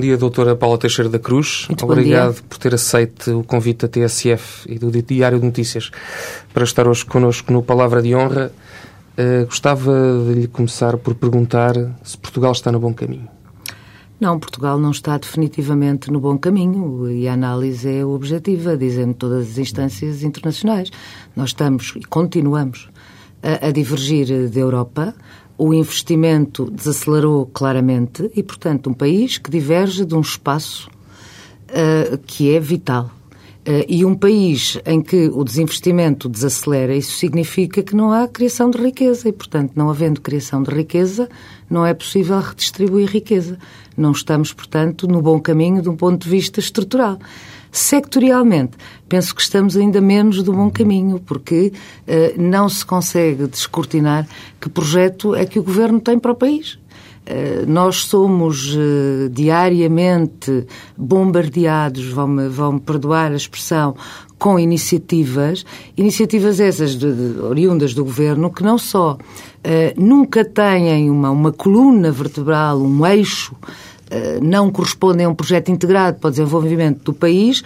Bom dia, doutora Paula Teixeira da Cruz. Muito Obrigado por ter aceito o convite da TSF e do Diário de Notícias para estar hoje connosco no Palavra de Honra. Eh, gostava de lhe começar por perguntar se Portugal está no bom caminho. Não, Portugal não está definitivamente no bom caminho e a análise é objetiva, dizem todas as instâncias internacionais. Nós estamos e continuamos a, a divergir da Europa. O investimento desacelerou claramente e, portanto, um país que diverge de um espaço uh, que é vital. Uh, e um país em que o desinvestimento desacelera, isso significa que não há criação de riqueza e, portanto, não havendo criação de riqueza, não é possível redistribuir riqueza. Não estamos, portanto, no bom caminho de um ponto de vista estrutural. Sectorialmente, penso que estamos ainda menos do bom caminho, porque uh, não se consegue descortinar que projeto é que o governo tem para o país. Uh, nós somos uh, diariamente bombardeados, vão-me vão perdoar a expressão, com iniciativas, iniciativas essas de, de, oriundas do governo, que não só nunca têm uma, uma coluna vertebral, um eixo não correspondem a um projeto integrado para o desenvolvimento do país,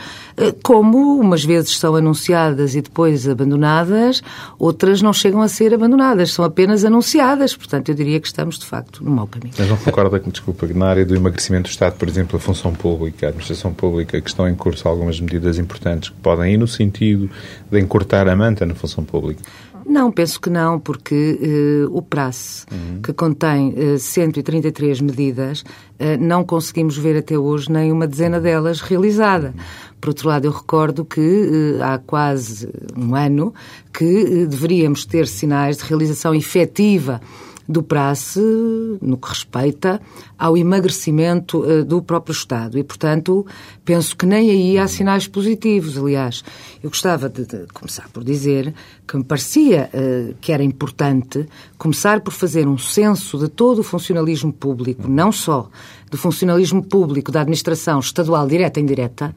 como umas vezes são anunciadas e depois abandonadas, outras não chegam a ser abandonadas, são apenas anunciadas. Portanto, eu diria que estamos, de facto, no mau caminho. Mas não concorda que, desculpa, na área do emagrecimento do Estado, por exemplo, a função pública, a administração pública, que estão em curso algumas medidas importantes que podem ir no sentido de encurtar a manta na função pública? Não, penso que não, porque uh, o PRAS, uhum. que contém uh, 133 medidas, uh, não conseguimos ver até hoje nem uma dezena delas realizada. Uhum. Por outro lado, eu recordo que há quase um ano que deveríamos ter sinais de realização efetiva do praxe no que respeita ao emagrecimento uh, do próprio Estado. E, portanto, penso que nem aí há sinais positivos. Aliás, eu gostava de, de começar por dizer que me parecia uh, que era importante começar por fazer um censo de todo o funcionalismo público, não só do funcionalismo público da administração estadual direta e indireta,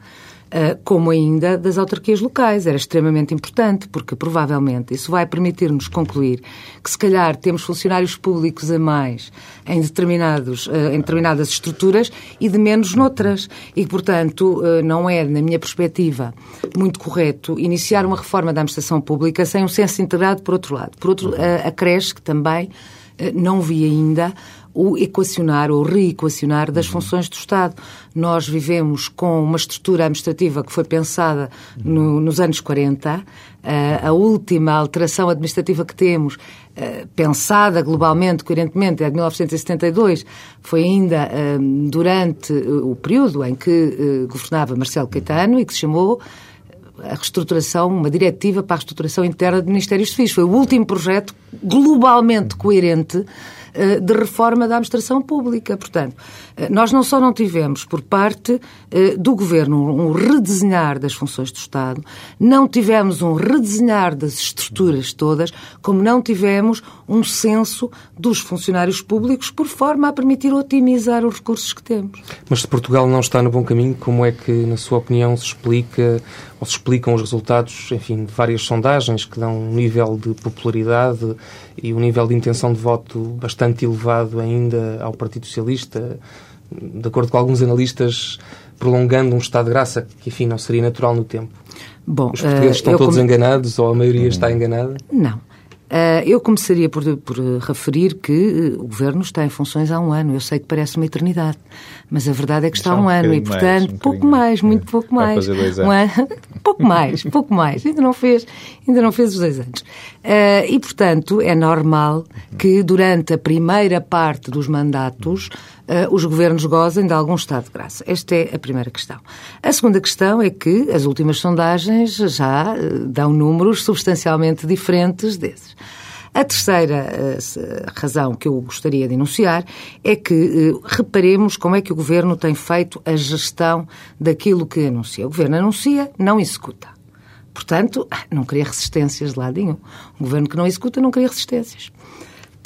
como ainda das autarquias locais. Era extremamente importante, porque provavelmente isso vai permitir-nos concluir que, se calhar, temos funcionários públicos a mais em, determinados, uh, em determinadas estruturas e de menos noutras. E, portanto, uh, não é, na minha perspectiva, muito correto iniciar uma reforma da administração pública sem um senso integrado por outro lado. Por outro, a creche, que também não vi ainda o equacionar ou reequacionar das funções do Estado. Nós vivemos com uma estrutura administrativa que foi pensada no, nos anos 40. Uh, a última alteração administrativa que temos, uh, pensada globalmente, coerentemente, é de 1972, foi ainda uh, durante o período em que governava Marcelo Caetano e que se chamou a reestruturação, uma diretiva para a reestruturação interna de Ministérios Civis. Foi o último projeto globalmente coerente de reforma da administração pública. Portanto, nós não só não tivemos, por parte do Governo, um redesenhar das funções do Estado, não tivemos um redesenhar das estruturas todas, como não tivemos um censo dos funcionários públicos, por forma a permitir otimizar os recursos que temos. Mas se Portugal não está no bom caminho, como é que, na sua opinião, se explica ou se explicam os resultados, enfim, de várias sondagens que dão um nível de popularidade e um nível de intenção de voto bastante elevado ainda ao Partido Socialista, de acordo com alguns analistas, prolongando um estado de graça que, enfim, não seria natural no tempo. Bom, Os portugueses uh, estão todos come... enganados ou a maioria está enganada? Não. Uh, eu começaria por, por referir que uh, o Governo está em funções há um ano. Eu sei que parece uma eternidade, mas a verdade é que está há um, um ano e, portanto, mais, um pouco mais, muito é. pouco mais. Um ano, pouco mais, pouco mais. Ainda não fez, ainda não fez os dois anos. Uh, e, portanto, é normal que durante a primeira parte dos mandatos uh, os governos gozem de algum estado de graça. Esta é a primeira questão. A segunda questão é que as últimas sondagens já uh, dão números substancialmente diferentes desses. A terceira uh, razão que eu gostaria de enunciar é que reparemos como é que o Governo tem feito a gestão daquilo que anuncia. O Governo anuncia, não executa. Portanto, não cria resistências de lado nenhum. Um Governo que não executa não cria resistências.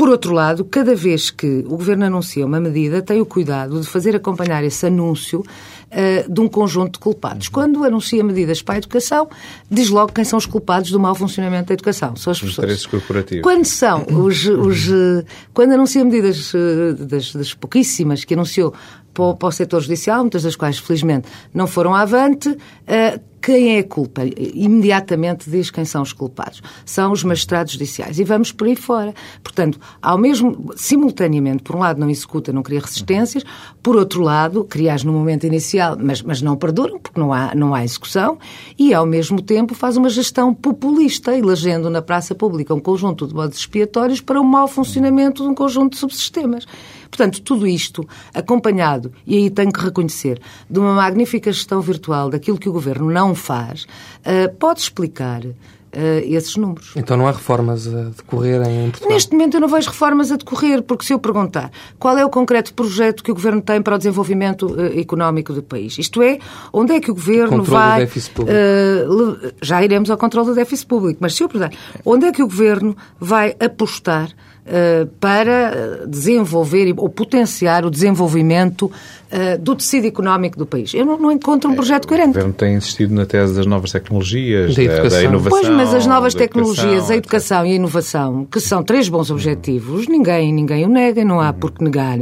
Por outro lado, cada vez que o Governo anuncia uma medida, tem o cuidado de fazer acompanhar esse anúncio uh, de um conjunto de culpados. Quando anuncia medidas para a educação, diz logo quem são os culpados do mau funcionamento da educação. São as os interesses corporativos. Quando são os... os uh, quando anuncia medidas uh, das, das pouquíssimas que anunciou para o, para o setor judicial, muitas das quais, felizmente, não foram avante, uh, quem é a culpa? Imediatamente diz quem são os culpados. São os magistrados judiciais. E vamos por aí fora. Portanto, ao mesmo, simultaneamente, por um lado não executa, não cria resistências, por outro lado, crias no momento inicial, mas, mas não perduram, porque não há, não há execução, e ao mesmo tempo faz uma gestão populista, elegendo na praça pública um conjunto de modos expiatórios para o mau funcionamento de um conjunto de subsistemas. Portanto, tudo isto acompanhado, e aí tenho que reconhecer, de uma magnífica gestão virtual daquilo que o Governo não faz, uh, pode explicar Uh, esses números. Então não há reformas a decorrer em Portugal? Neste momento eu não vejo reformas a decorrer, porque se eu perguntar qual é o concreto projeto que o Governo tem para o desenvolvimento uh, económico do país, isto é, onde é que o Governo controle vai... Do déficit público. Uh, já iremos ao controle do déficit público, mas se eu perguntar, onde é que o Governo vai apostar eh, para desenvolver ou potenciar o desenvolvimento eh, do tecido económico do país. Eu não, não encontro um projeto coerente. O Governo tem insistido na tese das novas tecnologias, da, da, inovação. Pois, mas as novas tecnologias, a educação e a inovação, que são três bons objetivos, ninguém, ninguém o nega, não há por que negar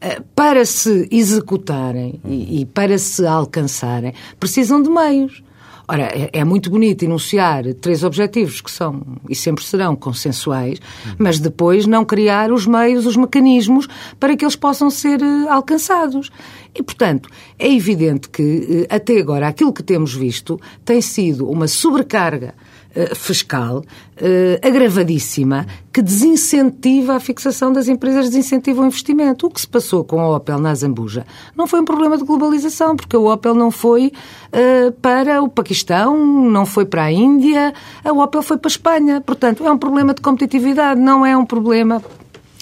eh, para se executarem e, e, para se alcançarem, precisam de meios. Ora, é, é, muito bonito enunciar três objetivos que são e sempre serão consensuais, mas depois não criar os meios, os mecanismos para que eles possam ser uh, alcançados. E, portanto, é evidente que uh, até agora aquilo que temos visto tem sido uma sobrecarga eh, fiscal uh, agravadíssima que desincentiva a fixação das empresas, desincentiva o investimento. O que se passou com a Opel na Zambuja não foi um problema de globalização, porque a Opel não foi uh, para o Paquistão, não foi para a Índia, a Opel foi para a Espanha. Portanto, é um problema de competitividade, não é um problema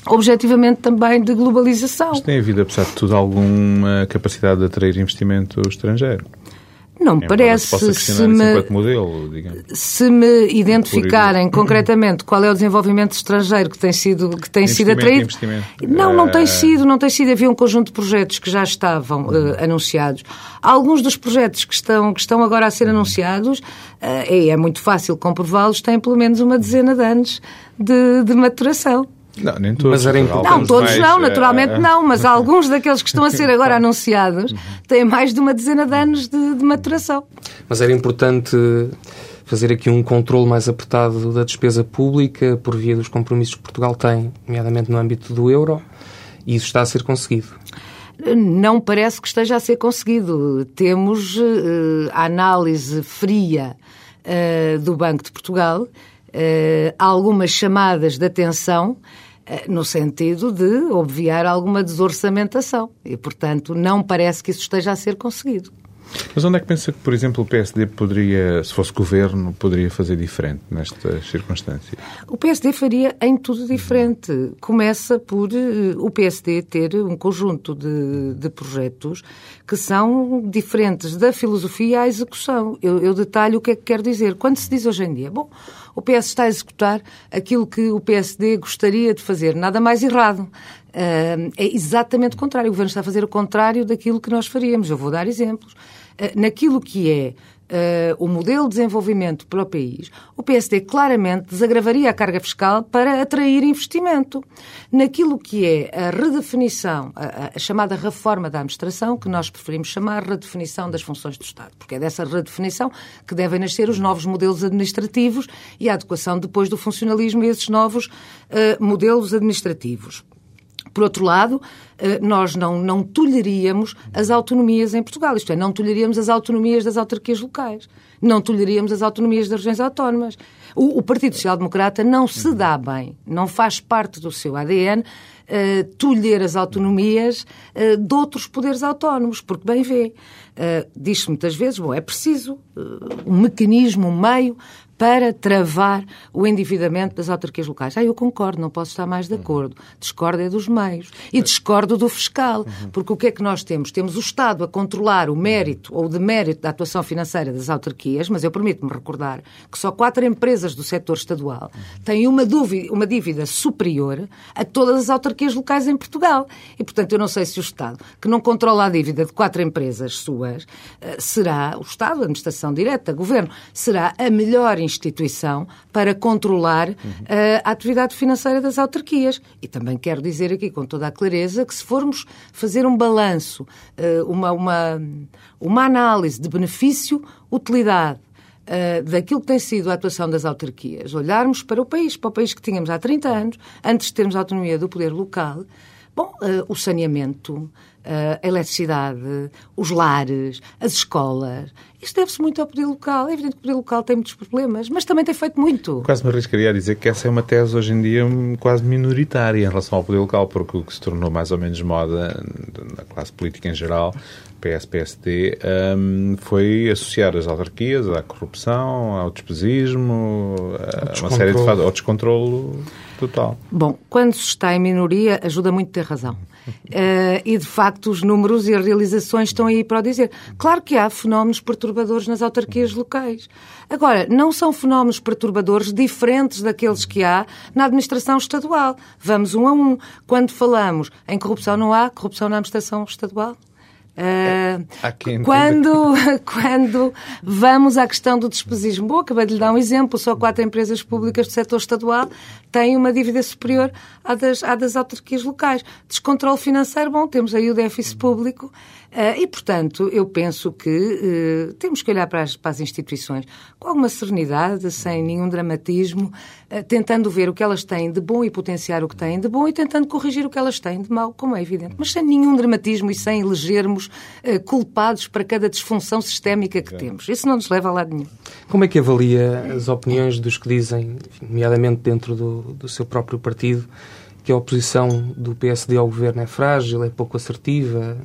objetivamente também de globalização. Mas tem havido, apesar de tudo, alguma capacidade de atrair investimento estrangeiro? Não me parece. Se me, modelo, se me identificarem concretamente qual é o desenvolvimento estrangeiro que tem sido, que tem sido atraído. Não, não tem eh, sido, não tem sido. Havia um conjunto de projetos que já estavam uh, anunciados. Alguns dos projetos que estão, que estão agora a ser anunciados, uh, é, é muito fácil comprová-los, têm pelo menos uma dezena de anos de, de maturação. Não, nem todos. Mas não, todos mais, não, naturalmente é... não, mas alguns daqueles que estão a ser agora anunciados têm mais de uma dezena de anos de, de maturação. Mas era importante fazer aqui um controle mais apertado da despesa pública por via dos compromissos que Portugal tem, nomeadamente no âmbito do euro, e isso está a ser conseguido. Não parece que esteja a ser conseguido. Temos uh, a análise fria uh, do Banco de Portugal, uh, algumas chamadas de atenção no sentido de obviar alguma desorçamentação. E, portanto, não parece que isso esteja a ser conseguido. Mas onde é que pensa que, por exemplo, o PSD poderia, se fosse governo, poderia fazer diferente nestas circunstâncias? O PSD faria em tudo diferente. Começa por uh, o PSD ter um conjunto de, de, projetos que são diferentes da filosofia à execução. Eu, eu detalho o que é que quero dizer. Quando se diz hoje em dia, bom, o PS está a executar aquilo que o PSD gostaria de fazer, nada mais errado. Uh, é exatamente o contrário. O Governo está a fazer o contrário daquilo que nós faríamos. Eu vou dar exemplos. Uh, naquilo que é uh, o modelo de desenvolvimento para o país, o PSD claramente desagravaria a carga fiscal para atrair investimento. Naquilo que é a redefinição, a, a chamada reforma da administração, que nós preferimos chamar redefinição das funções do Estado, porque é dessa redefinição que devem nascer os novos modelos administrativos e a adequação depois do funcionalismo a esses novos uh, modelos administrativos. Por outro lado, nós não, não toleraríamos as autonomias em Portugal, isto é, não toleraríamos as autonomias das autarquias locais, não toleraríamos as autonomias das regiões autónomas. O, o Partido Social Democrata não se dá bem, não faz parte do seu ADN uh, tolher as autonomias uh, de outros poderes autónomos, porque bem vê. Uh, Diz-se muitas vezes, bom, é preciso uh, um mecanismo, um meio para travar o endividamento das autarquias locais. Ah, eu concordo, não posso estar mais de acordo. Discordo é dos meios. E discordo do fiscal, porque o que é que nós temos? Temos o Estado a controlar o mérito ou o demérito da atuação financeira das autarquias, mas eu permito-me recordar que só quatro empresas do setor estadual têm uma, dúvida, uma dívida superior a todas as autarquias locais em Portugal. E, portanto, eu não sei se o Estado, que não controla a dívida de quatro empresas suas, eh, será o Estado, a administração direta, governo, será a melhor instituição para controlar uh, a atividade financeira das autarquias. E também quero dizer aqui com toda a clareza que se formos fazer um balanço, uh, uma, uma, uma análise de benefício-utilidade Uh, daquilo que tem sido a atuação das autarquias, olharmos para o país, para o país que tínhamos há 30 anos, antes de termos a autonomia do poder local, bom, o saneamento, a eletricidade, os lares, as escolas. Isto deve-se muito ao poder local. É evidente que o poder local tem muitos problemas, mas também tem feito muito. Quase me arriscaria a dizer que essa é uma tese hoje em dia quase minoritária em relação ao poder local, porque o que se tornou mais ou menos moda na classe política em geral, PS-PSD, um, foi associar as autarquias à corrupção, ao despesismo, a uma série de fatores, ao descontrolo total. Bom, quando se está em minoria, ajuda muito ter razão. Uh, e, de facto, os números e as realizações estão aí para o dizer. Claro que há fenómenos perturbadores nas autarquias locais. Agora, não são fenómenos perturbadores diferentes daqueles que há na administração estadual. Vamos um a um. Quando falamos em corrupção, não há corrupção na administração estadual? Uh, quando, quando vamos à questão do despesismo, bom, acabei de lhe dar um exemplo, só quatro empresas públicas do setor estadual têm uma dívida superior à das, à das autarquias locais. Descontrole financeiro, bom, temos aí o déficit público e, portanto, eu penso que uh, temos que olhar para as, para as, instituições com alguma serenidade, sem nenhum dramatismo, uh, tentando ver o que elas têm de bom e potenciar o que têm de bom e tentando corrigir o que elas têm de mau, como é evidente. Mas sem nenhum dramatismo e sem elegermos culpados para cada disfunção sistémica que temos. Isso não nos leva a lado nenhum. Como é que avalia as opiniões dos que dizem, nomeadamente dentro do, do seu próprio partido, que a oposição do PSD ao governo é frágil, é pouco assertiva,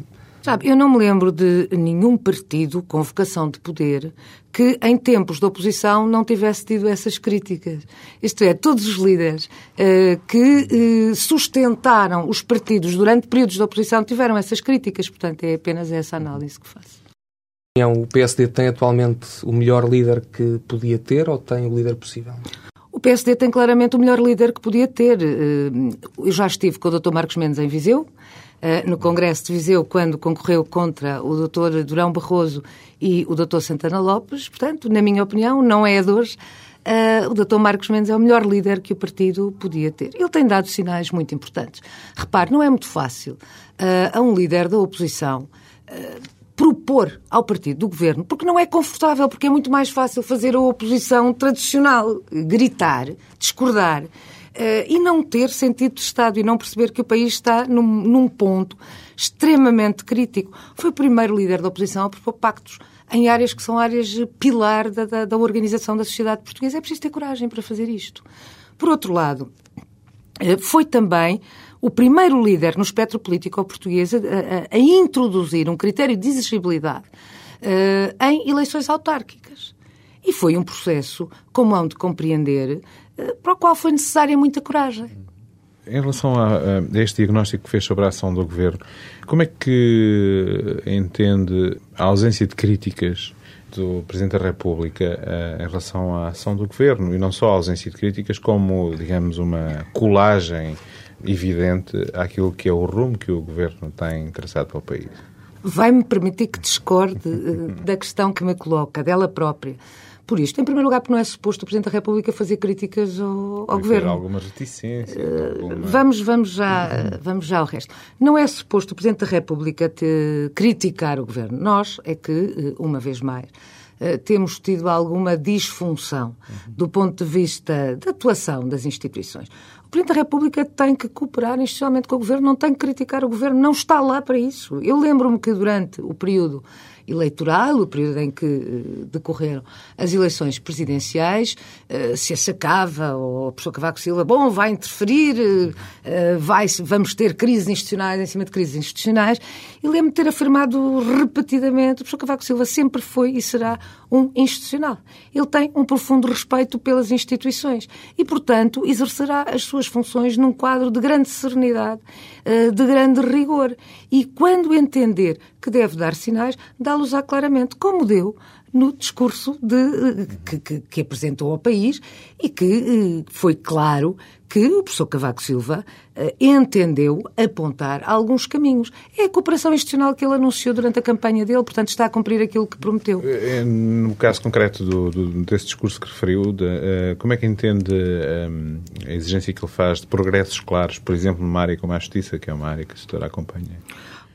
Sabe, eu não me lembro de nenhum partido com vocação de poder que, em tempos de oposição, não tivesse tido essas críticas. Isto é, todos os líderes uh, que uh, sustentaram os partidos durante períodos de oposição tiveram essas críticas. Portanto, é apenas essa análise que faço. O PSD tem atualmente o melhor líder que podia ter ou tem o líder possível? O PSD tem claramente o melhor líder que podia ter. Eh, eu já estive com o Dr. Marcos Mendes em Viseu. Eh, no Congresso de Viseu quando concorreu contra o Dr. Durão Barroso e o Dr. Santana Lopes. Portanto, na minha opinião, não é a dores. Uh, o Dr. Marcos Mendes é o melhor líder que o partido podia ter. Ele tem dado sinais muito importantes. Repare, não é muito fácil uh, a um líder da oposição uh, propor ao partido do governo, porque não é confortável, porque é muito mais fácil fazer a oposição tradicional, gritar, discordar. Uh, e não ter sentido de Estado e não perceber que o país está num, num ponto extremamente crítico. Foi o primeiro líder da oposição a propor pactos em áreas que são áreas pilar da, da, da organização da sociedade portuguesa. É preciso ter coragem para fazer isto. Por outro lado, uh, foi também o primeiro líder no espectro político português a, a, a introduzir um critério de exigibilidade uh, em eleições autárquicas. E foi um processo, como hão de compreender, eh, para o qual foi necessária muita coragem. Em relação a, a, este diagnóstico que fez sobre a ação do Governo, como é que entende a ausência de críticas do Presidente da República uh, em relação à ação do Governo? E não só a ausência de críticas, como, digamos, uma colagem evidente àquilo que é o rumo que o Governo tem traçado para o país? vai-me permitir que discorde uh, da questão que me coloca, dela própria. Por isto, em primeiro lugar, porque não é suposto o Presidente da República fazer críticas ao, ao Governo. alguma reticência. Uh, vamos, vamos, já, vamos já ao resto. Não é suposto o Presidente da República te criticar o Governo. Nós é que, uma vez mais, eh, temos tido alguma disfunção do ponto de vista da atuação das instituições. O Presidente da República tem que cooperar institucionalmente com o Governo, não tem que criticar o Governo, não está lá para isso. Eu lembro-me que durante o período eleitoral, o período em que uh, decorreram as eleições presidenciais, uh, se achacava, ou a pessoa Cavaco Silva, bom, vai interferir, uh, vai, vamos ter crises institucionais em cima de crises institucionais. E lembro-me de ter afirmado repetidamente, o professor Cavaco Silva sempre foi e será um institucional. Ele tem um profundo respeito pelas instituições e, portanto, exercerá as suas funções num quadro de grande serenidade, de grande rigor. E quando entender que deve dar sinais, dá-los-á claramente, como deu no discurso de, que, que, que, apresentou ao país e que eh, foi claro que o professor Cavaco Silva eh, entendeu apontar alguns caminhos. É a cooperação institucional que ele anunciou durante a campanha dele, portanto está a cumprir aquilo que prometeu. Eh, no caso concreto do, do, desse discurso que referiu, de, uh, como é que entende a exigência que ele faz de progressos claros, por exemplo, numa área como a justiça, que é uma área que a senhora acompanha?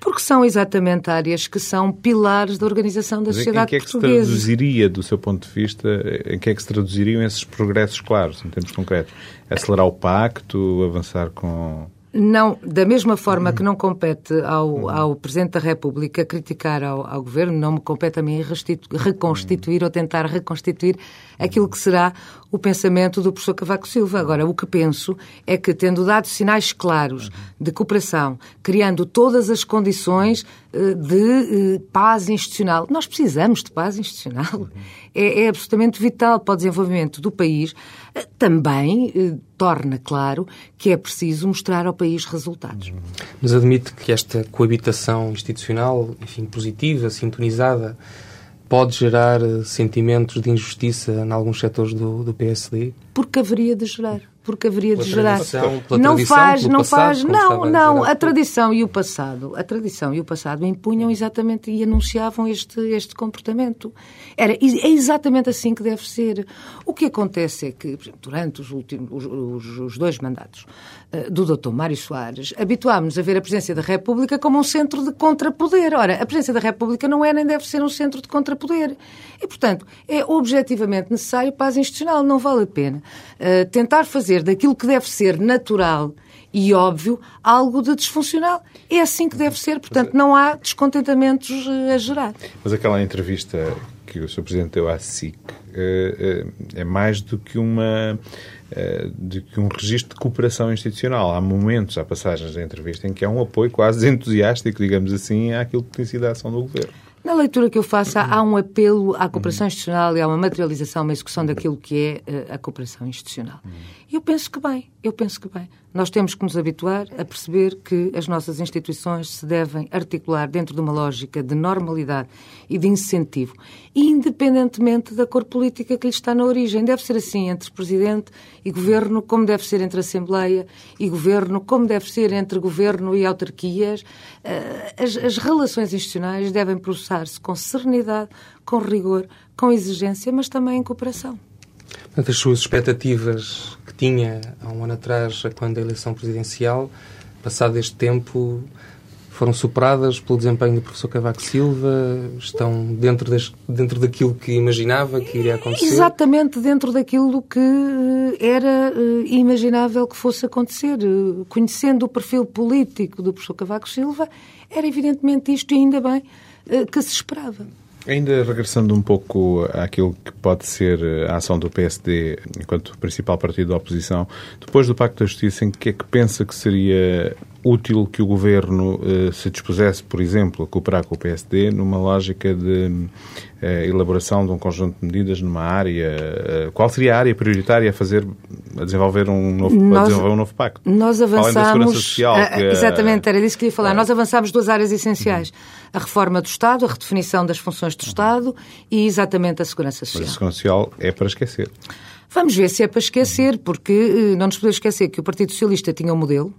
Porque são exatamente áreas que são pilares da organização da sociedade portuguesa. Em que é que portuguesa. se traduziria, do seu ponto de vista, em que é que se traduziriam esses progressos claros, em termos concretos? Acelerar o pacto, avançar com não, da mesma forma que não compete ao, ao Presidente da República criticar ao, ao Governo, não me compete a mim reconstituir ou tentar reconstituir aquilo que será o pensamento do professor Cavaco Silva. Agora, o que penso é que, tendo dado sinais claros de cooperação, criando todas as condições eh, de eh, paz institucional, nós precisamos de paz institucional, é, é absolutamente vital para o desenvolvimento do país, eh, também torna claro que é preciso mostrar ao país resultados. Mas admite que esta coabitação institucional, enfim, positiva, sintonizada, pode gerar sentimentos de injustiça em alguns setores do, do PSD? Porque haveria de gerar porque haveria de gerar. Não faz, não faz, não, não. A tradição e o passado, a tradição e o passado impunham exatamente e anunciavam este, este comportamento. Era, é exatamente assim que deve ser. O que acontece é que, durante os, últimos, os, os, os dois mandatos uh, do Dr. Mário Soares, habituámos a ver a presença da República como um centro de contrapoder. Ora, a presença da República não é nem deve ser um centro de contrapoder. E, portanto, é objetivamente necessário paz institucional. Não vale a pena uh, tentar fazer fazer daquilo que deve ser natural e óbvio algo de disfuncional. É assim que deve ser, portanto, não há descontentamentos eh, a gerar. Mas aquela entrevista que o Sr. Presidente deu à SIC eh, eh, é mais do que uma de que um registro de cooperação institucional. Há momentos, há passagens da entrevista em que há um apoio quase entusiástico, digamos assim, àquilo que tem sido a ação do Governo. Na leitura que eu faço, há um apelo à cooperação institucional e há uma materialização, uma execução daquilo que é a cooperação institucional. Eu penso que bem, eu penso que bem. Nós temos que nos habituar a perceber que as nossas instituições se devem articular dentro de uma lógica de normalidade e de incentivo, independentemente da cor política que lhe está na origem. Deve ser assim entre Presidente e Governo, como deve ser entre Assembleia e Governo, como deve ser entre Governo e autarquias. Eh, as, as relações institucionais devem processar-se com serenidade, com rigor, com exigência, mas também em cooperação. Portanto, as suas expectativas que tinha há um ano atrás, quando a eleição presidencial, passado este tempo, foram superadas pelo desempenho do professor Cavaco Silva? Estão dentro, das, dentro daquilo que imaginava que iria acontecer? Exatamente dentro daquilo que eh, era uh, imaginável que fosse acontecer. Conhecendo o perfil político do professor Cavaco Silva, era evidentemente isto, e ainda bem, uh, que se esperava. Ainda regressando um pouco àquilo que pode ser a ação do PSD enquanto principal partido da oposição, depois do Pacto da Justiça, em que é que pensa que seria útil que o Governo eh, se dispusesse, por exemplo, a cooperar com o PSD numa lógica de eh, elaboração de um conjunto de medidas numa área? Eh, qual seria a área prioritária a fazer, a desenvolver um novo, nós, desenvolver um novo pacto? Nós avançamos... Social, que, exatamente, era disso que queria falar. É. Nós avançamos duas áreas essenciais. A reforma do Estado, a redefinição das funções do Estado e exatamente a segurança social. Mas a segurança social é para esquecer. Vamos ver se é para esquecer, porque não nos podemos esquecer que o Partido Socialista tinha um modelo,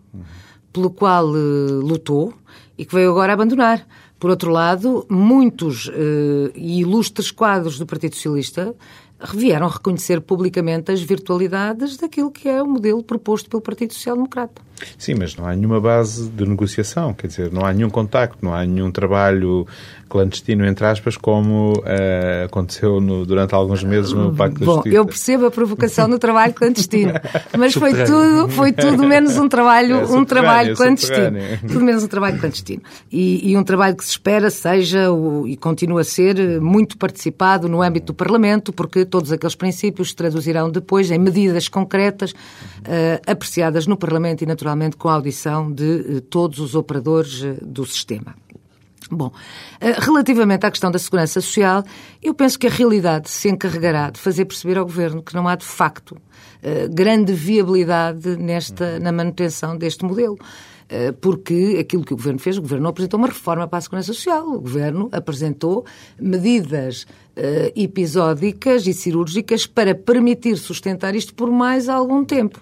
pelo qual uh, lutou e que veio agora abandonar. Por outro lado, muitos eh, e ilustres quadros do Partido Socialista vieram reconhecer publicamente as virtualidades daquilo que é o modelo proposto pelo Partido Social Democrata. Sim, mas não há nenhuma base de negociação, quer dizer, não há nenhum contacto, não há nenhum trabalho clandestino, entre aspas, como uh, aconteceu no, durante alguns meses no Pacto Bom, eu percebo a provocação no trabalho clandestino, mas foi tudo, foi tudo menos um trabalho, É um trabalho clandestino. subterrâneo. Tudo menos um trabalho clandestino. E, e um trabalho que se espera seja o, e continua a ser eh, muito participado no âmbito do Parlamento, porque todos aqueles princípios se traduzirão depois em medidas concretas eh, apreciadas no Parlamento e, naturalmente, com a audição de eh, todos os operadores do sistema. Bom, eh, relativamente à questão da segurança social, eu penso que a realidade se encarregará de fazer perceber ao Governo que não há, de facto, eh, grande viabilidade nesta, na manutenção deste modelo. Eh, Porque aquilo que o Governo fez, o Governo não apresentou uma reforma para a segurança social. O Governo apresentou medidas episódicas e cirúrgicas para permitir sustentar isto por mais algum tempo.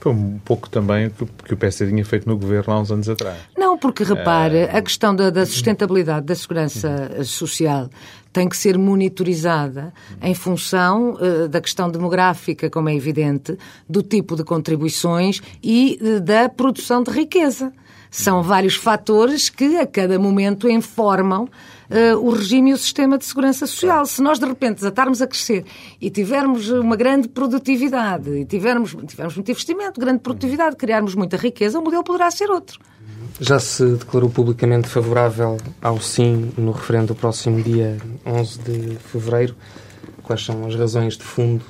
Foi um pouco também o que, o PSD tinha feito no governo há uns anos atrás. Não, porque repare, a questão da, da sustentabilidade da segurança social tem que ser monitorizada em função eh, da questão demográfica, como é evidente, do tipo de contribuições e eh, da produção de riqueza. São vários fatores que a cada momento informam eh, o regime e o sistema de segurança social. Se nós de repente desatarmos a crescer e tivermos uma grande produtividade, e tivermos, tivermos muito investimento, grande produtividade, criarmos muita riqueza, o modelo poderá ser outro. Já se declarou publicamente favorável ao sim no referendo do próximo dia 11 de fevereiro. Quais são as razões de fundo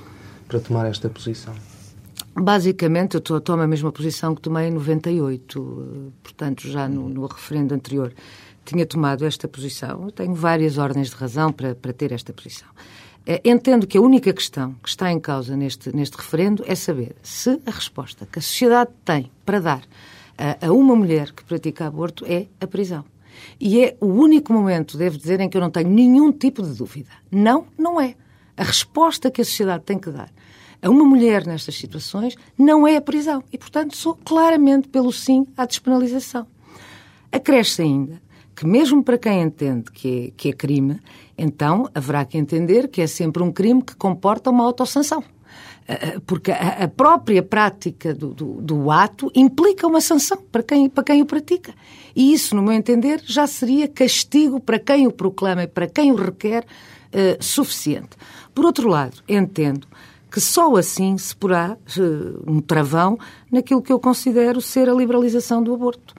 para tomar esta posição? Basicamente, eu to- tomo a mesma posição que tomei em 98, eh, portanto, já no, no referendo anterior tinha tomado esta posição. Eu tenho várias ordens de razão para, para ter esta posição. Eh, Entendo que a única questão que está em causa neste, neste referendo é saber se a resposta que a sociedade tem para dar a, a uma mulher que pratica aborto é a prisão. E é o único momento, devo dizer, em que eu não tenho nenhum tipo de dúvida. Não, não é. A resposta que a sociedade tem que dar a uma mulher nestas situações não é a prisão. E, portanto, sou claramente pelo sim à despenalização. Acresce ainda que, mesmo para quem entende que é, que é crime, então haverá que entender que é sempre um crime que comporta uma autossanção. Ah, Porque a própria prática do, do- do ato implica uma sanção para quem, para quem o pratica. E isso, no meu entender, já seria castigo para quem o proclama e para quem o requer eh, suficiente. Por outro lado, entendo que só assim se porá eh, um travão naquilo que eu considero ser a liberalização do aborto.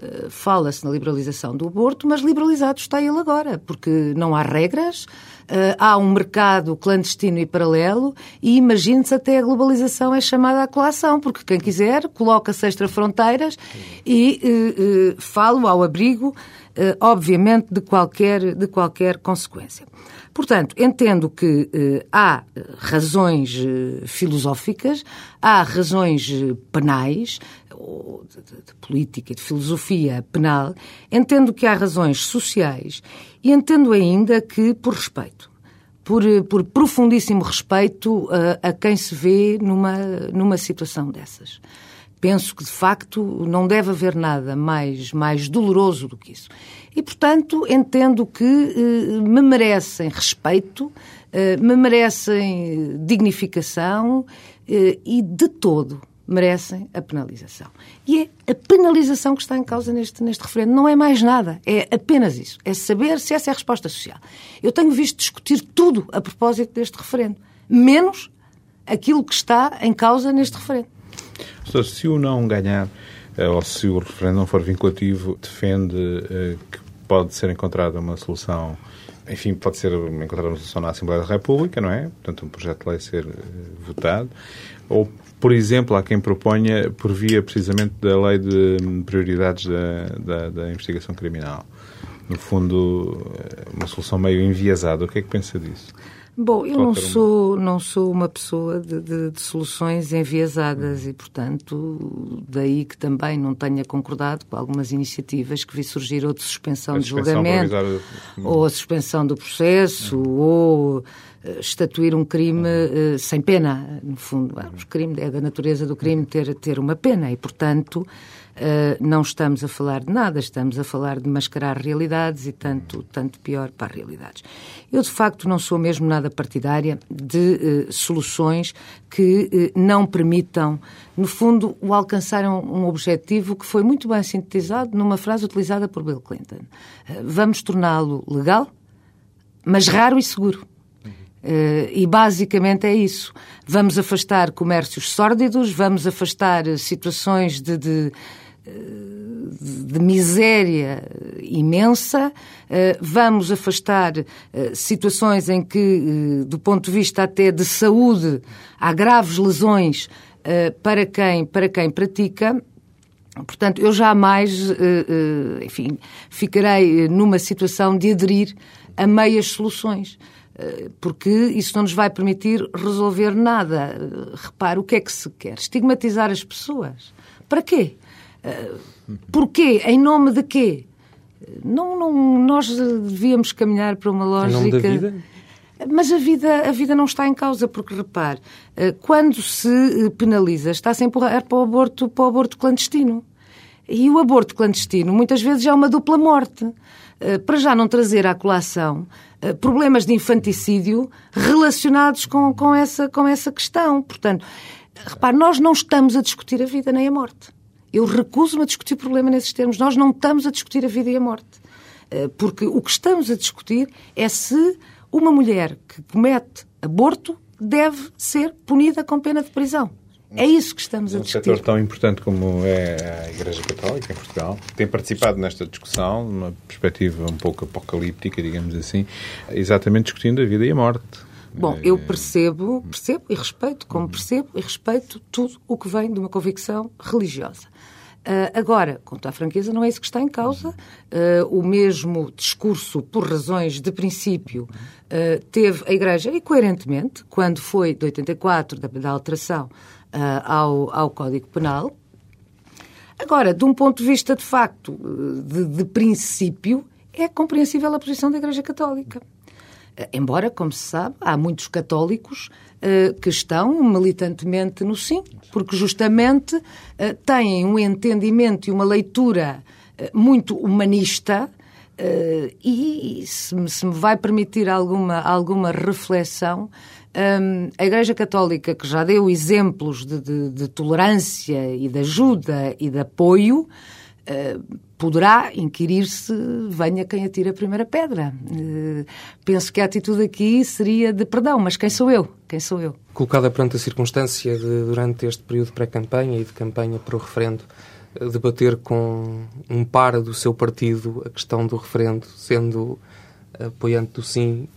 Eh, Fala-se na liberalização do aborto, mas liberalizado está ele agora, porque não há regras, eh, há um mercado clandestino e paralelo e imagine-se até a globalização é chamada à colação, porque quem quiser coloca-se extra-fronteiras e eh, eh, falo ao abrigo, obviamente, de qualquer, de qualquer consequência. Portanto, entendo que eh, há razões eh, filosóficas, há razões eh, penais, ou de, de- de política de filosofia penal, entendo que há razões sociais e entendo ainda que, por respeito, por, por profundíssimo respeito eh, a quem se vê numa, numa situação dessas. Penso que, de facto, não deve haver nada mais, mais doloroso do que isso. E, portanto, entendo que eh, me merecem respeito, eh, me merecem dignificação eh, e, de todo, merecem a penalização. E é a penalização que está em causa neste, neste referendo. Não é mais nada. É apenas isso. É saber se essa é a resposta social. Eu tenho visto discutir tudo a propósito deste referendo, menos aquilo que está em causa neste referendo. Ou se o não ganhar, eh, ou se o referendo não for vinculativo, defende eh, que pode ser encontrada uma solução, enfim, pode ser encontrada uma solução na Assembleia da República, não é? Portanto, um projeto de lei ser eh, votado. Ou, por exemplo, há quem proponha por via precisamente da lei de hum, prioridades da, da, da investigação criminal. No fundo, eh, uma solução meio enviesada. O que é que pensa disso? Bom, eu não sou, não sou uma pessoa de, de- de soluções enviesadas e, portanto, daí que também não tenha concordado com algumas iniciativas que vi surgir ou de suspensão de julgamento, ou a suspensão do processo, ou estatuir um crime uh, sem pena, no fundo. O crime é da natureza do crime ter, ter uma pena e, portanto, não estamos a falar de nada, estamos a falar de mascarar realidades e tanto, tanto pior para realidades. Eu, de facto, não sou mesmo nada partidária de uh, soluções que não permitam, no fundo, o alcançar um, um, objetivo que foi muito bem sintetizado numa frase utilizada por Bill Clinton. vamos torná-lo legal, mas raro e seguro. Uh, e basicamente é isso. Vamos afastar comércios sórdidos, vamos afastar eh, situações de, de, eh, de miséria imensa, uh, vamos afastar uh, situações em que, do ponto de vista até de saúde, há graves lesões para, quem, para quem pratica. Portanto, eu jamais, enfim, ficarei numa situação de aderir a meias soluções. Eh, porque isso não nos vai permitir resolver nada. Eh, repare, o que é que se quer? Estigmatizar as pessoas. Para quê? Eh, porquê? Em nome de quê? Não, não, nós devíamos caminhar para uma lógica. Em nome da vida? Mas a vida, a vida não está em causa, porque repare, quando se penaliza, está-se a empurrar para o, aborto, para o aborto clandestino. E o aborto clandestino muitas vezes é uma dupla morte. Para já não trazer à colação eh, problemas de infanticídio relacionados com, com, essa, com essa questão. Portanto, repare, nós não estamos a discutir a vida nem a morte. Eu recuso-me a discutir o problema nesses termos. Nós não estamos a discutir a vida e a morte. Eh, porque o que estamos a discutir é se uma mulher que comete aborto deve ser punida com pena de prisão. É isso que estamos a discutir. Um setor tão importante como é a Igreja Católica em Portugal tem participado nesta discussão, numa perspectiva um pouco apocalíptica, digamos assim, exatamente discutindo a vida e a morte. Bom, eu percebo, percebo e respeito, como percebo e respeito tudo o que vem de uma convicção religiosa. Uh, agora, quanto à franqueza, não é isso que está em causa. Uh, o mesmo discurso, por razões de princípio, uh, teve a Igreja, e coerentemente, quando foi de 84, da, da alteração ao, ao Código Penal. Agora, de um ponto de vista de facto, de, de princípio, é compreensível a posição da Igreja Católica. Embora, como se sabe, há muitos católicos uh, que estão militantemente no sim, porque justamente têm um entendimento e uma leitura muito humanista Uh, e se me, se me, vai permitir alguma, alguma reflexão, um, a Igreja Católica, que já deu exemplos de, de, de tolerância e de ajuda e de apoio, uh, poderá inquirir-se, venha quem atira a primeira pedra. Uh, penso que a atitude aqui seria de perdão, mas quem sou eu? Quem sou eu? Colocada perante a circunstância de, durante este período de pré-campanha e de campanha para o referendo, eh, debater com um par do seu partido a questão do referendo, sendo apoiante do sim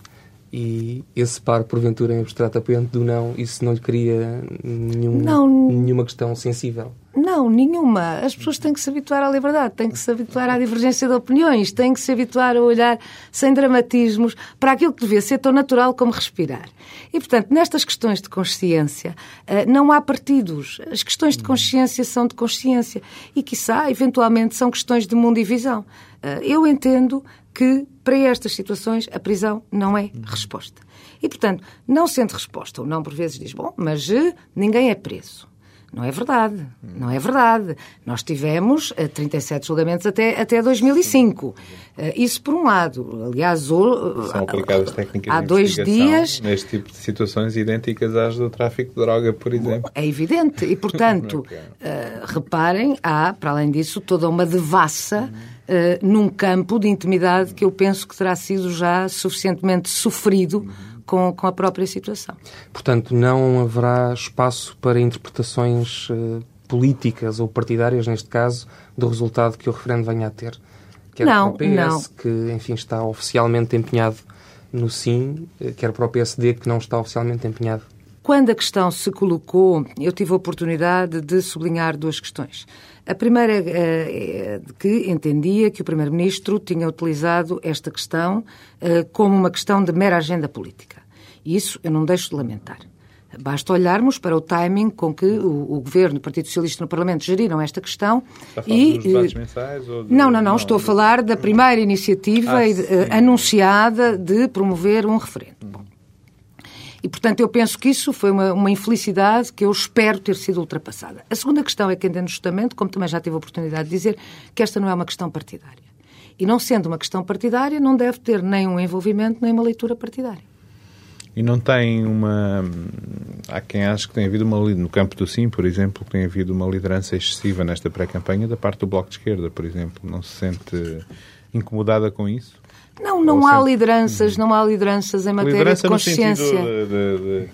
e esse par, porventura, em abstrato apoiante do não, isso não lhe cria nenhum, não, nenhuma questão sensível? Não, nenhuma. As pessoas têm que se habituar à liberdade, têm que se habituar à divergência de opiniões, têm que se habituar a olhar sem dramatismos para aquilo que devia ser tão natural como respirar. E, portanto, nestas questões de consciência, eh, não há partidos. As questões de consciência são de consciência. E, quiçá, eventualmente, são questões de mundo e visão. Eh, eu entendo que, para estas situações, a prisão não é resposta. E, portanto, não sendo resposta, ou não por vezes diz, bom, mas eh, ninguém é preso. Não é verdade. Não é verdade. Nós tivemos 37 eh, julgamentos até, até 2005. Eh, isso por um lado. Aliás, São aplicadas técnicas há dois dias neste tipo de situações idênticas às do tráfico de droga, por exemplo. É evidente. E, portanto, uh, reparem, há, para além disso, toda uma devassa uh, num campo de intimidade que eu penso que terá sido já suficientemente sofrido com, com a própria situação. Portanto, não haverá espaço para interpretações uh, políticas ou partidárias, neste caso, do resultado que o referendo venha a ter? Quer não, para o PS, não. que, enfim, está oficialmente empenhado no sim, eh, quer para o PSD, que não está oficialmente empenhado quando a questão se colocou, eu tive a oportunidade de sublinhar duas questões. A primeira é, que entendia que o Primeiro-Ministro tinha utilizado esta questão é, como uma questão de mera agenda política. E isso eu não deixo de lamentar. Basta olharmos para o timing com que o, o Governo e o Partido Socialista no Parlamento geriram esta questão. Está a falar e, dos debates mensais? Ou de... não, não, não, não, estou a falar da primeira iniciativa ah, anunciada de promover um referendo. Bom, E, portanto, eu penso que isso foi uma, uma infelicidade que eu espero ter sido ultrapassada. A segunda questão é que entendo justamente, como também já tive a oportunidade de dizer, que esta não é uma questão partidária. E não sendo uma questão partidária, não deve ter nem um envolvimento nem uma leitura partidária. E não tem uma. Há quem ache que tem havido uma. No campo do Sim, por exemplo, tem havido uma liderança excessiva nesta pré-campanha da parte do Bloco de Esquerda, por exemplo. Não se sente incomodada com isso? Não, não Ou há sempre... lideranças, não há lideranças em matéria liderança de consciência. De,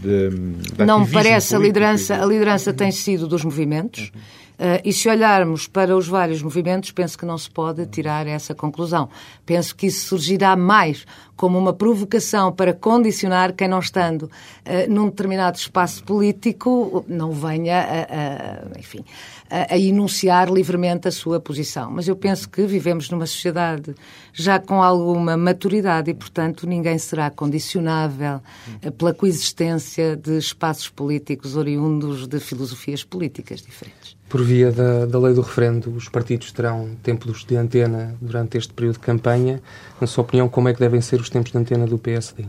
de, de, não me parece, a liderança, a liderança tem sido dos movimentos. Uhum. Uh, e se olharmos para os vários movimentos, penso que não se pode tirar essa conclusão. Penso que isso surgirá mais como uma provocação para condicionar quem não estando uh, num determinado espaço político não venha a, a enfim, a, a, enunciar livremente a sua posição. Mas eu penso que vivemos numa sociedade já com alguma maturidade e, portanto, ninguém será condicionável uh, pela coexistência de espaços políticos oriundos de filosofias políticas diferentes por via da, da lei do referendo, os partidos terão tempos de antena durante este período de campanha. Na sua opinião, como é que devem ser os tempos de antena do PSD?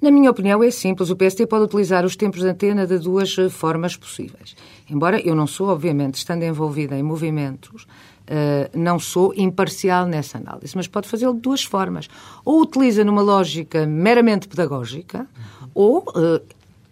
Na minha opinião, é simples. O PSD pode utilizar os tempos de antena de duas eh, formas possíveis. Embora eu não sou, obviamente, estando envolvida em movimentos, Uh, não sou imparcial nessa análise, mas pode fazê-lo de duas formas. Ou utiliza numa lógica meramente pedagógica, ou uh,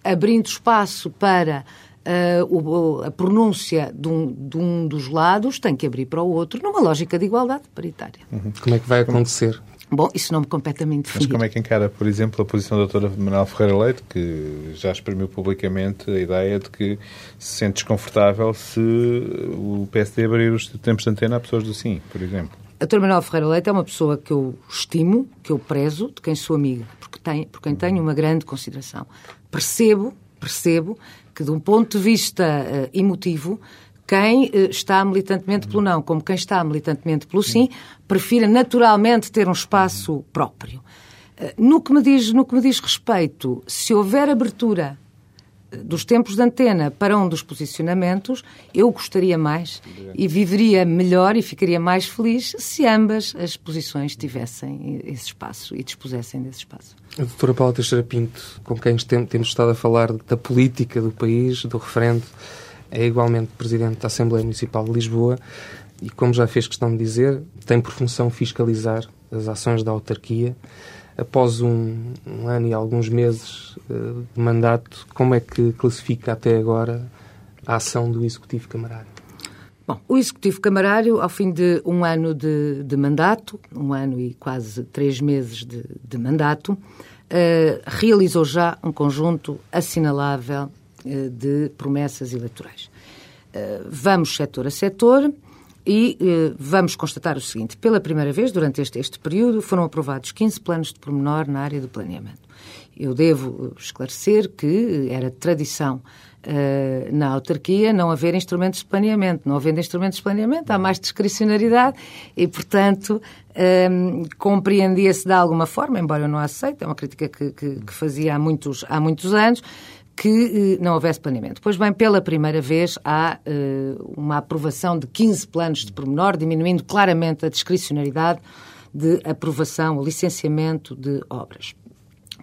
abrindo espaço para uh, a pronúncia de um, de um, dos lados tem que abrir para o outro numa lógica de igualdade paritária. Uhum. Como é que vai acontecer? Bom, isso não me compete a mim definir. Mas como é que encara, por exemplo, a posição da doutora Manuel Ferreira Leite, que já exprimiu publicamente a ideia de que se sente desconfortável se o PSD abrir os tempos de antena a pessoas do sim, por exemplo? A doutora Manuel Ferreira Leite é uma pessoa que eu estimo, que eu prezo, de quem sou amiga, porque tem, por quem tenho uma grande consideração. Percebo, percebo que, de um ponto de vista uh, emotivo, quem uh, está militantemente pelo não, como quem está militantemente pelo sim, prefira naturalmente ter um espaço próprio. Uh, no, que me diz, no que me diz respeito, se houver abertura dos tempos de antena para um dos posicionamentos, eu gostaria mais e viveria melhor e ficaria mais feliz se ambas as posições tivessem esse espaço e dispusessem desse espaço. A doutora Paula Teixeira Pinto, com quem temos estado a falar da política do país, do referendo, é igualmente Presidente da Assembleia Municipal de Lisboa e, como já fez questão de dizer, tem por função fiscalizar as ações da autarquia. Após um, um ano e alguns meses uh, de mandato, como é que classifica até agora a ação do Executivo Camarário? Bom, o Executivo Camarário, ao fim de um ano de, de mandato, um ano e quase três meses de, de mandato, uh, realizou já um conjunto assinalável uh, de promessas eleitorais. Vamos setor a setor e vamos constatar o seguinte: pela primeira vez, durante este, este período, foram aprovados 15 planos de pormenor na área do planeamento. Eu devo esclarecer que era tradição uh, na autarquia não haver instrumentos de planeamento. Não havendo instrumentos de planeamento, há mais discricionariedade e, portanto, ehm, compreendia-se de alguma forma, embora eu não aceite, é uma crítica que, que, que fazia há muitos, há muitos anos, que uh, não houvesse planeamento. Pois bem, pela primeira vez há uh, uma aprovação de 15 planos de pormenor, diminuindo claramente a discricionariedade de aprovação, o licenciamento de obras.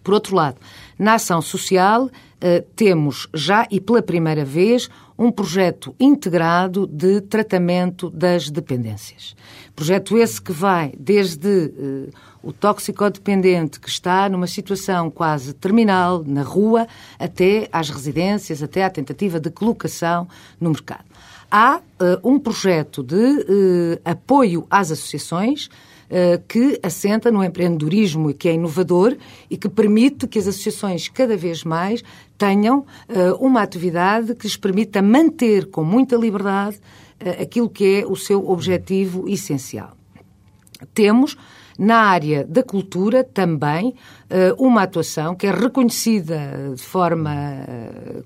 Por outro lado, na ação social, eh, temos já e pela primeira vez um projeto integrado de tratamento das dependências. Projeto esse que vai desde uh, o toxicodependente que está numa situação quase terminal na rua até às residências, até à tentativa de colocação no mercado. Há uh, um projeto de uh, apoio às associações eh, que assenta no empreendedorismo e que é inovador e que permite que as associações cada vez mais tenham eh, uma atividade que lhes permita manter com muita liberdade eh, aquilo que é o seu objetivo essencial. Temos na área da cultura também uma atuação que é reconhecida de forma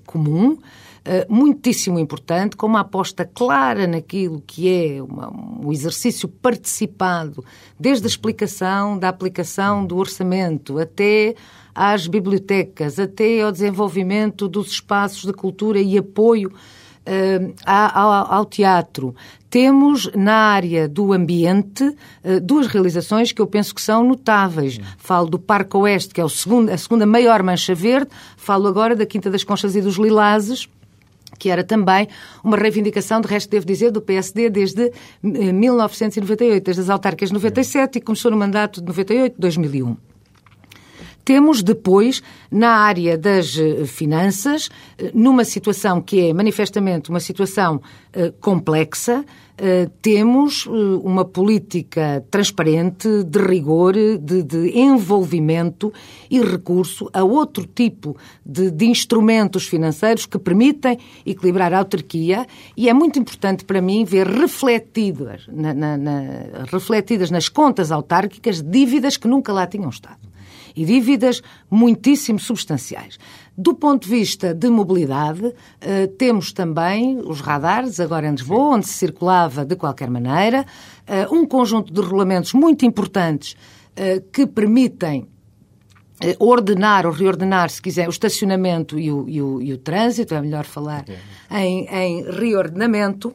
comum eh, muitíssimo importante, com uma aposta clara naquilo que é uma, um exercício participado, desde a explicação da aplicação do orçamento até às bibliotecas, até ao desenvolvimento dos espaços de cultura e apoio uh, ao, ao, teatro. Temos na área do ambiente uh, duas realizações que eu penso que são notáveis. Falo do Parque Oeste, que é segundo, a segunda maior mancha verde. Falo agora da Quinta das Conchas e dos Lilazes que era também uma reivindicação, de resto devo dizer, do PSD desde 1998, eh, desde as autárquicas de 97 e começou no mandato de 98, 2001. Temos depois, na área das eh, finanças, eh, numa situação que é manifestamente uma situação complexa, temos uh, uma política transparente, de rigor, de, de, envolvimento e recurso a outro tipo de, de instrumentos financeiros que permitem equilibrar a autarquia e é muito importante para mim ver refletidas, na, na, na, refletidas nas contas autárquicas dívidas que nunca lá tinham estado e dívidas muitíssimo substanciais. Do ponto de vista de mobilidade, eh, temos também os radares, agora em Lisboa, onde se circulava de qualquer maneira, eh, um conjunto de regulamentos muito importantes eh, que permitem ordenar ou reordenar, se quiser, o estacionamento e o, e o, e o trânsito, é melhor falar em, em reordenamento.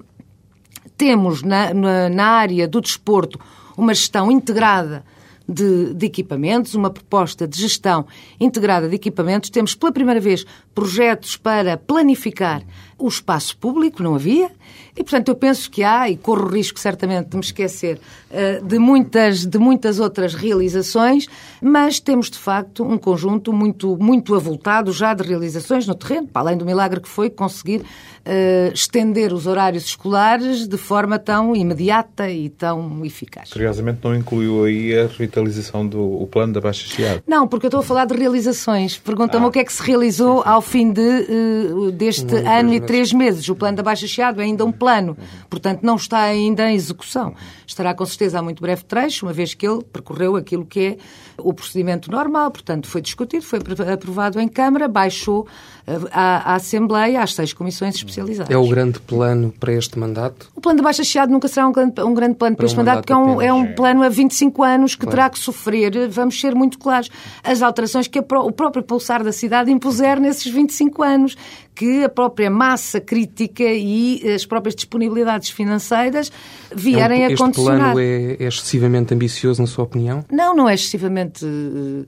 Temos na, na, na área do desporto uma gestão integrada de, de, equipamentos, uma proposta de gestão integrada de equipamentos. Temos pela primeira vez projetos para planificar o espaço público, não havia, e portanto eu penso que há, e corro o risco certamente de me esquecer uh, de, muitas, de muitas outras realizações, mas temos de facto um conjunto muito, muito avultado já de realizações no terreno, para além do milagre que foi conseguir uh, estender os horários escolares de forma tão imediata e tão eficaz. Curiosamente não incluiu aí a revitalização do o plano da Baixa Chiado. Não, porque eu estou a falar de realizações. Pergunta-me ah. o que é que se realizou ao fim de, uh, deste ano e três meses. O plano da Baixa Chiado é ainda um plano, portanto não está ainda em execução. Estará com certeza a muito breve trecho, uma vez que ele percorreu aquilo que é o procedimento normal, portanto foi discutido, foi aprovado em Câmara, baixou à, à Assembleia, às seis comissões especializadas. É o grande plano para este mandato? O plano de Baixa Chiado nunca será um grande, um grande plano para, para este um mandato, porque é um, é um, plano a 25 anos que claro. terá que sofrer, vamos ser muito claros, as alterações que a, o próprio pulsar da cidade impuser nesses 25 anos, que a própria massa crítica e as próprias disponibilidades financeiras vierem é um, a condicionar. Este plano é, é excessivamente ambicioso, na sua opinião? Não, não é excessivamente uh,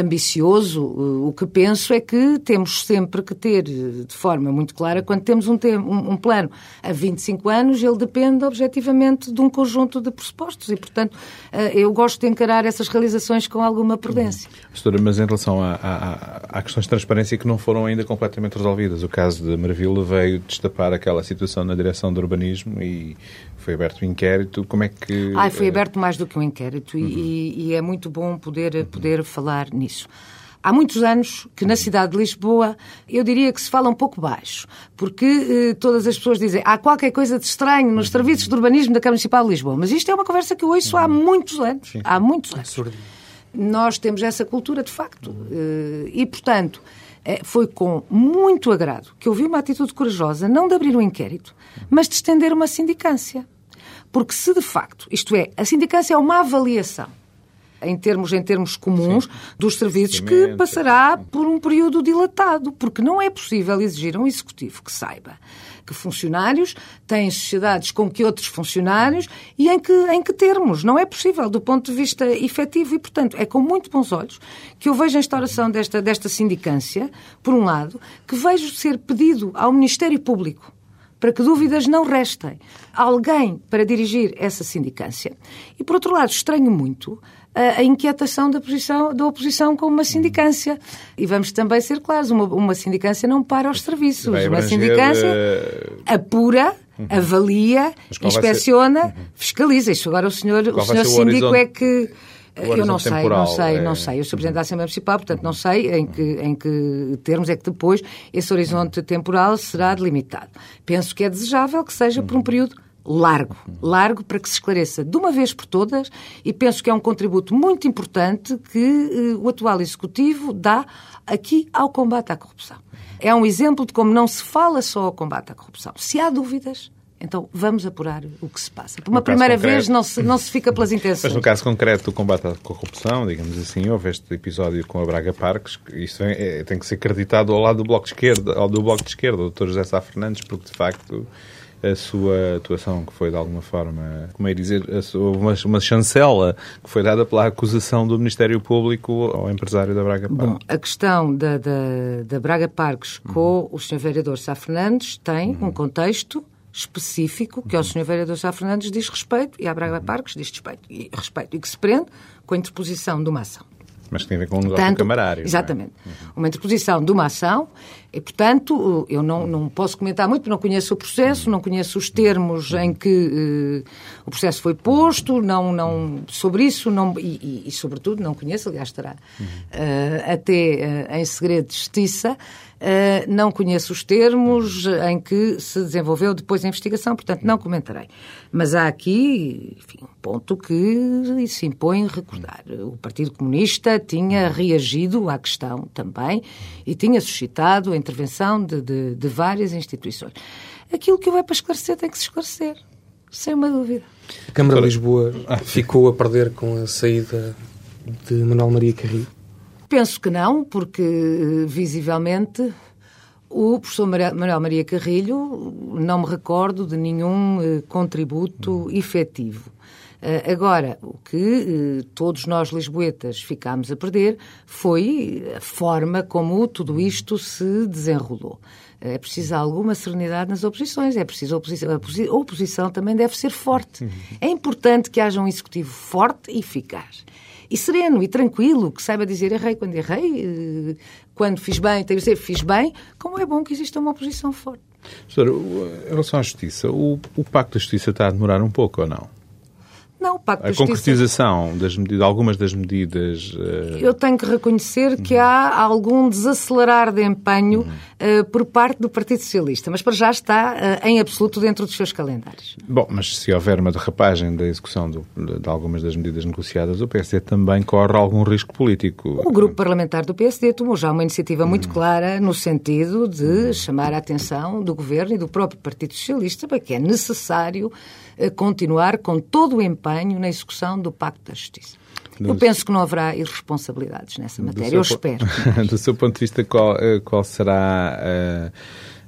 ambicioso. O que penso é que temos sempre que ter de forma muito clara, quando temos um, um, um plano a 25 anos, ele depende objetivamente de um conjunto de pressupostos e, portanto, eh, eu gosto de encarar essas realizações com alguma prudência. Doutora, mas em relação a, questões de transparência que não foram ainda completamente resolvidas, o caso de Marvila veio destapar aquela situação na direção do urbanismo e foi aberto um inquérito. Como é que. Ah, foi aberto mais do que um inquérito uhum. e, e, é muito bom poder, uhum. poder falar nisso. Há muitos anos que na cidade de Lisboa eu diria que se fala um pouco baixo, porque eh, todas as pessoas dizem há qualquer coisa de estranho nos uhum. serviços de urbanismo da Câmara Municipal de Lisboa. Mas isto é uma conversa que eu ouço há muitos anos. Sim. Há muitos anos. Absurdo. Nós temos essa cultura de facto. Eh, e, portanto, eh, foi com muito agrado que eu vi uma atitude corajosa, não de abrir um inquérito, mas de estender uma sindicância. Porque se de facto, isto é, a sindicância é uma avaliação em termos, em termos comuns Sim. dos serviços que passará por um período dilatado, porque não é possível exigir a um executivo que saiba que funcionários têm sociedades com que outros funcionários e em que, em que termos. Não é possível do ponto de vista efetivo e, portanto, é com muito bons olhos que eu vejo a instauração desta, desta sindicância, por um lado, que vejo ser pedido ao Ministério Público para que dúvidas não restem. Alguém para dirigir essa sindicância. E, por outro lado, estranho muito a, inquietação da, posição, da oposição com uma sindicância. E vamos também ser claros, uma, uma sindicância não para os serviços. Uma sindicância uh... apura, uhum. avalia, inspeciona, ser... uhum. fiscaliza. Isso agora o senhor, o senhor síndico é que eu não sei, temporal, não sei, é... não sei. Eu sou Presidente da Assembleia Municipal, portanto não sei em que, em que termos é que depois esse horizonte temporal será delimitado. Penso que é desejável que seja por um período largo, largo para que se esclareça de uma vez por todas e penso que é um contributo muito importante que uh, o atual Executivo dá aqui ao combate à corrupção. É um exemplo de como não se fala só ao combate à corrupção. Se há dúvidas, Então vamos apurar o que se passa. Por uma primeira concreto- vez não se, não se fica pelas intenções. Mas no caso concreto do combate à corrupção, digamos assim, houve este episódio com a Braga Parques, que isso é- é- tem que ser acreditado ao lado do Bloco de Esquerda, ao do Bloco de Esquerda, o Dr. José Sá Fernandes, porque de facto a sua atuação, que foi de alguma forma, como é dizer, uma, uma chancela que foi dada pela acusação do Ministério Público ao empresário da Braga Parques. Bom, a questão da, da, da Braga Parques com o Sr. Vereador Sá Fernandes tem um contexto específico que ao Sr. Vereador Sá Fernandes diz respeito e à Braga Parques diz respeito. E, respeito, e que se prende com a interposição de uma ação. Mas que tem a ver com um negócio Portanto, camarário. é? Exatamente. Uma interposição de uma ação e, portanto, eu não, não posso comentar muito, porque não conheço o processo, não conheço os termos em que eh, o processo foi posto, não, não, sobre isso, não, e, e- e, sobretudo, não conheço, aliás, estará eh, até eh, em segredo de justiça, não conheço os termos em que se desenvolveu depois a investigação, portanto, não comentarei. Mas há aqui, enfim, um ponto que se impõe recordar. O Partido Comunista tinha reagido à questão também e tinha suscitado a intervenção de, de- de várias instituições. Aquilo que houver para esclarecer tem que se esclarecer, sem uma dúvida. A Câmara de Lisboa ficou a perder com a saída de Manuel Maria Carrilho. Penso que não, porque eh, visivelmente o professor Manuel Maria Carrilho não me recordo de nenhum eh, contributo efetivo. Eh, agora, o que todos nós lisboetas ficámos a perder foi a forma como tudo isto se desenrolou. É preciso alguma serenidade nas oposições, é preciso oposição, a posi- a oposição também deve ser forte. É importante que haja um executivo forte e eficaz e sereno e tranquilo, que saiba dizer errei quando errei, eh, quando fiz bem, tenho dizer fiz bem, como é bom que exista uma oposição forte. Professor, o- em relação à justiça, o, o Pacto da Justiça está a demorar um pouco ou não? Não, o Pacto A Justiça... concretização das medidas, algumas das medidas. eh, Eu tenho que reconhecer que há algum desacelerar de empenho eh, por parte do Partido Socialista, mas para já está eh, em absoluto dentro dos seus calendários. Bom, mas se houver uma derrapagem da execução do- de, de algumas das medidas negociadas, o PSD também corre algum risco político. O grupo parlamentar do PSD tomou já uma iniciativa muito clara no sentido de chamar a atenção do Governo e do próprio Partido Socialista para que é necessário continuar com todo o empenho na execução do Pacto da Justiça. Eu penso que não haverá irresponsabilidades nessa matéria, eu espero. do seu ponto de vista, qual, eh, qual será eh,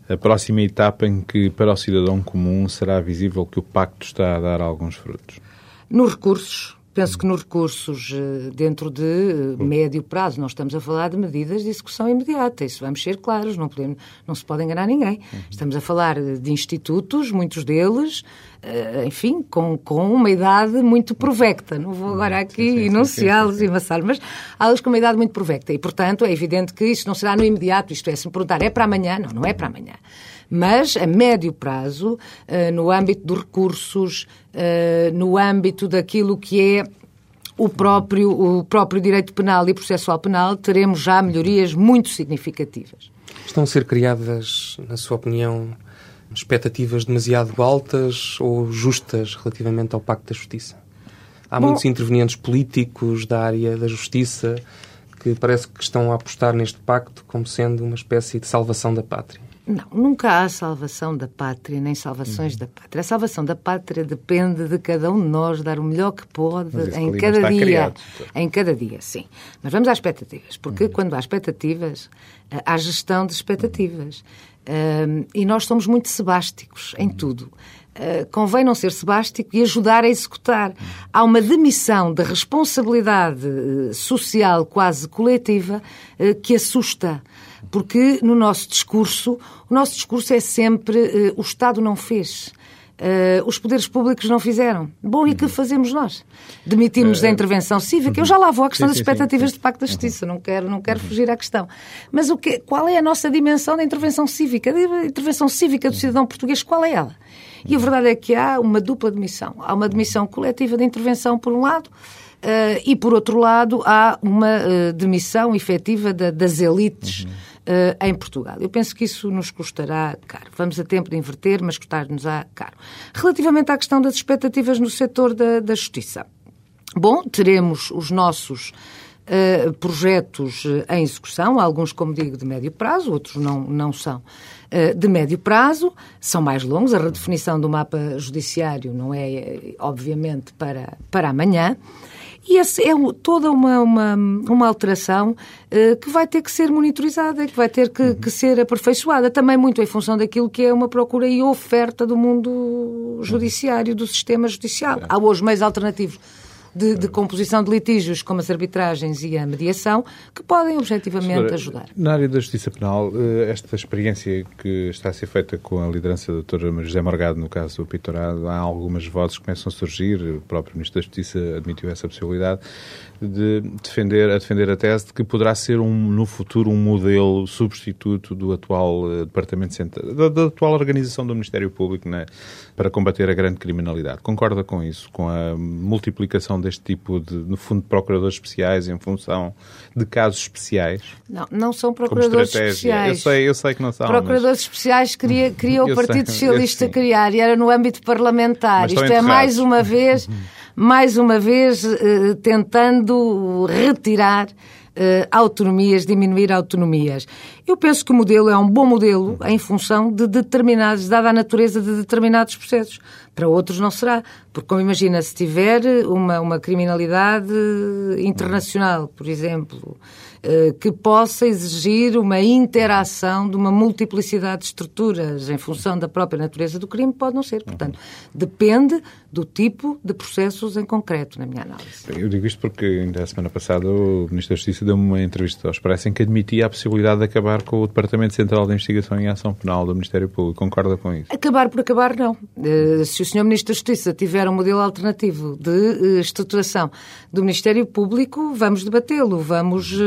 a próxima etapa em que, para o cidadão comum, será visível que o Pacto está a dar alguns frutos? Nos recursos, penso que nos recursos eh, dentro de médio prazo, nós estamos a falar de medidas de execução imediata, isso vamos ser claros, não, podemos, não se pode enganar ninguém. Estamos a falar de institutos, muitos deles, enfim, com, com uma idade muito provecta. Não vou agora aqui enunciá-los e amassar, mas há eles com uma idade muito provecta e, portanto, é evidente que isso não será no imediato, isto é, se me perguntar, é para amanhã? Não, não é para amanhã mas a médio prazo, eh, no âmbito dos recursos, eh, no âmbito daquilo que é o próprio, o próprio direito penal e processual penal, teremos já melhorias muito significativas. Estão a ser criadas, na sua opinião, expectativas demasiado altas ou justas relativamente ao Pacto da Justiça? Há Bom- muitos intervenientes políticos da área da justiça que parece que estão a apostar neste pacto como sendo uma espécie de salvação da pátria. Não, nunca há salvação da pátria, nem salvações da pátria. A salvação da pátria depende de cada um de nós dar o melhor que pode em cada dia. criado, doutor. Em cada dia, sim. Mas vamos às expectativas, porque quando há expectativas, eh, há gestão de expectativas. Ahm, e nós somos muito sebásticos em tudo. Uh, convém não ser sebástico e ajudar a executar. Há uma demissão da responsabilidade eh, social quase coletiva eh, que assusta. Porque no nosso discurso, o nosso discurso é sempre o Estado não fez. Eh, os poderes públicos não fizeram. Bom, e que fazemos nós? Demitimos da intervenção cívica. Eu já lá vou à questão Sim, das sim, expectativas sim. do Pacto da Justiça. Não quero, não quero fugir à questão. Mas o que, qual é a nossa dimensão da intervenção cívica? A intervenção cívica do cidadão português, qual é ela? E a verdade é que há uma dupla demissão. Há uma demissão coletiva de intervenção, por um lado, eh, e, por outro lado, há uma eh, demissão efetiva da- das elites eh, em Portugal. Eu penso que isso nos custará caro. Vamos a tempo de inverter, mas custar-nos-á caro. Relativamente à questão das expectativas no setor da, da justiça. Bom, teremos os nossos uh, projetos em execução, alguns, como digo, de médio prazo, outros não, não são de médio prazo, são mais longos. A redefinição do mapa judiciário não é, obviamente, para, para amanhã. E essa é toda uma, uma, uma alteração uh, que vai ter que ser monitorizada, que vai ter que, uhum. que, ser aperfeiçoada, também muito em função daquilo que é uma procura e oferta do mundo judiciário, do sistema judicial. Há hoje meios alternativos de, de, composição de litígios, como as arbitragens e a mediação, que podem objetivamente Senhora, ajudar. Na área da justiça penal, eh, esta experiência que está a ser feita com a liderança da doutora José Morgado, no caso do Pitorado, há algumas vozes que começam a surgir, o próprio Ministro da Justiça admitiu essa possibilidade, de defender, a defender a tese de que poderá ser um, no futuro um modelo substituto do atual uh, Departamento Central, da, da, atual organização do Ministério Público né, para combater a grande criminalidade. Concorda com isso? Com a multiplicação deste tipo de, no fundo, procuradores especiais em função de casos especiais? Não, não são procuradores especiais. Eu sei, eu sei que não são. Procuradores mas... especiais queria, queria o Partido sei, Socialista criar e era no âmbito parlamentar. Isto é mais uma vez mais uma vez eh, tentando retirar uh, autonomias, diminuir autonomias. Eu penso que o modelo é um bom modelo em função de determinados, dada a natureza de determinados processos. Para outros não será, porque como imagina, se tiver uma, uma criminalidade internacional, por exemplo, eh, que possa exigir uma interação de uma multiplicidade de estruturas em função da própria natureza do crime, pode não ser. Portanto, depende do tipo de processos em concreto, na minha análise. Eu digo isto porque ainda a semana passada o Ministro da Justiça deu uma entrevista ao Expresso em que admitia a possibilidade de acabar com o Departamento Central de Investigação e Ação Penal do Ministério Público. Concorda com isso? Acabar por acabar, não. Eh, se o Sr. Ministro da Justiça tiver um modelo alternativo de eh, estruturação do Ministério Público, vamos debatê-lo, vamos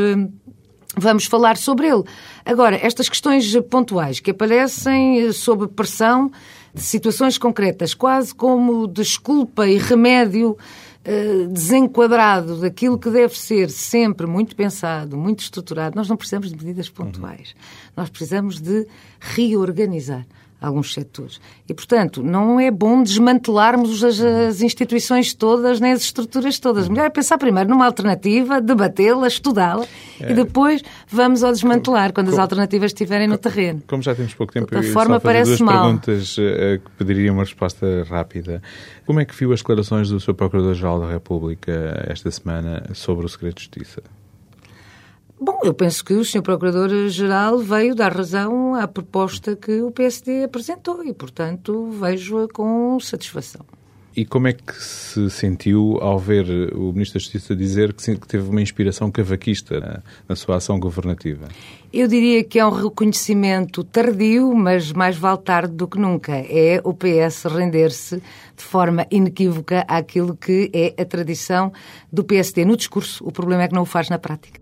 Vamos falar sobre ele. Agora, estas questões pontuais que aparecem eh, sob pressão de situações concretas, quase como desculpa e remédio eh, desenquadrado daquilo que deve ser sempre muito pensado, muito estruturado, nós não precisamos de medidas pontuais. Uhum. Nós precisamos de reorganizar alguns setores. E, portanto, não é bom desmantelarmos as, as instituições todas, nem as estruturas todas. Melhor é pensar primeiro numa alternativa, debatê-la, estudá-la é. e depois vamos ao desmantelar, quando como, as alternativas estiverem no terreno. Como já temos pouco tempo, a forma parece duas mal. perguntas uh, que pediriam uma resposta rápida. Como é que viu as declarações do Sr. Procurador-Geral da República esta semana sobre o segredo de justiça? Bom, eu penso que o Sr. Procurador-Geral veio dar razão à proposta que o PSD apresentou e, portanto, vejo-a com satisfação. E como é que se sentiu ao ver o Ministro da Justiça dizer que teve uma inspiração cavaquista na, na, sua ação governativa? Eu diria que é um reconhecimento tardio, mas mais vale tarde do que nunca. É o PS render-se de forma inequívoca àquilo que é a tradição do PSD no discurso. O problema é que não o faz na prática.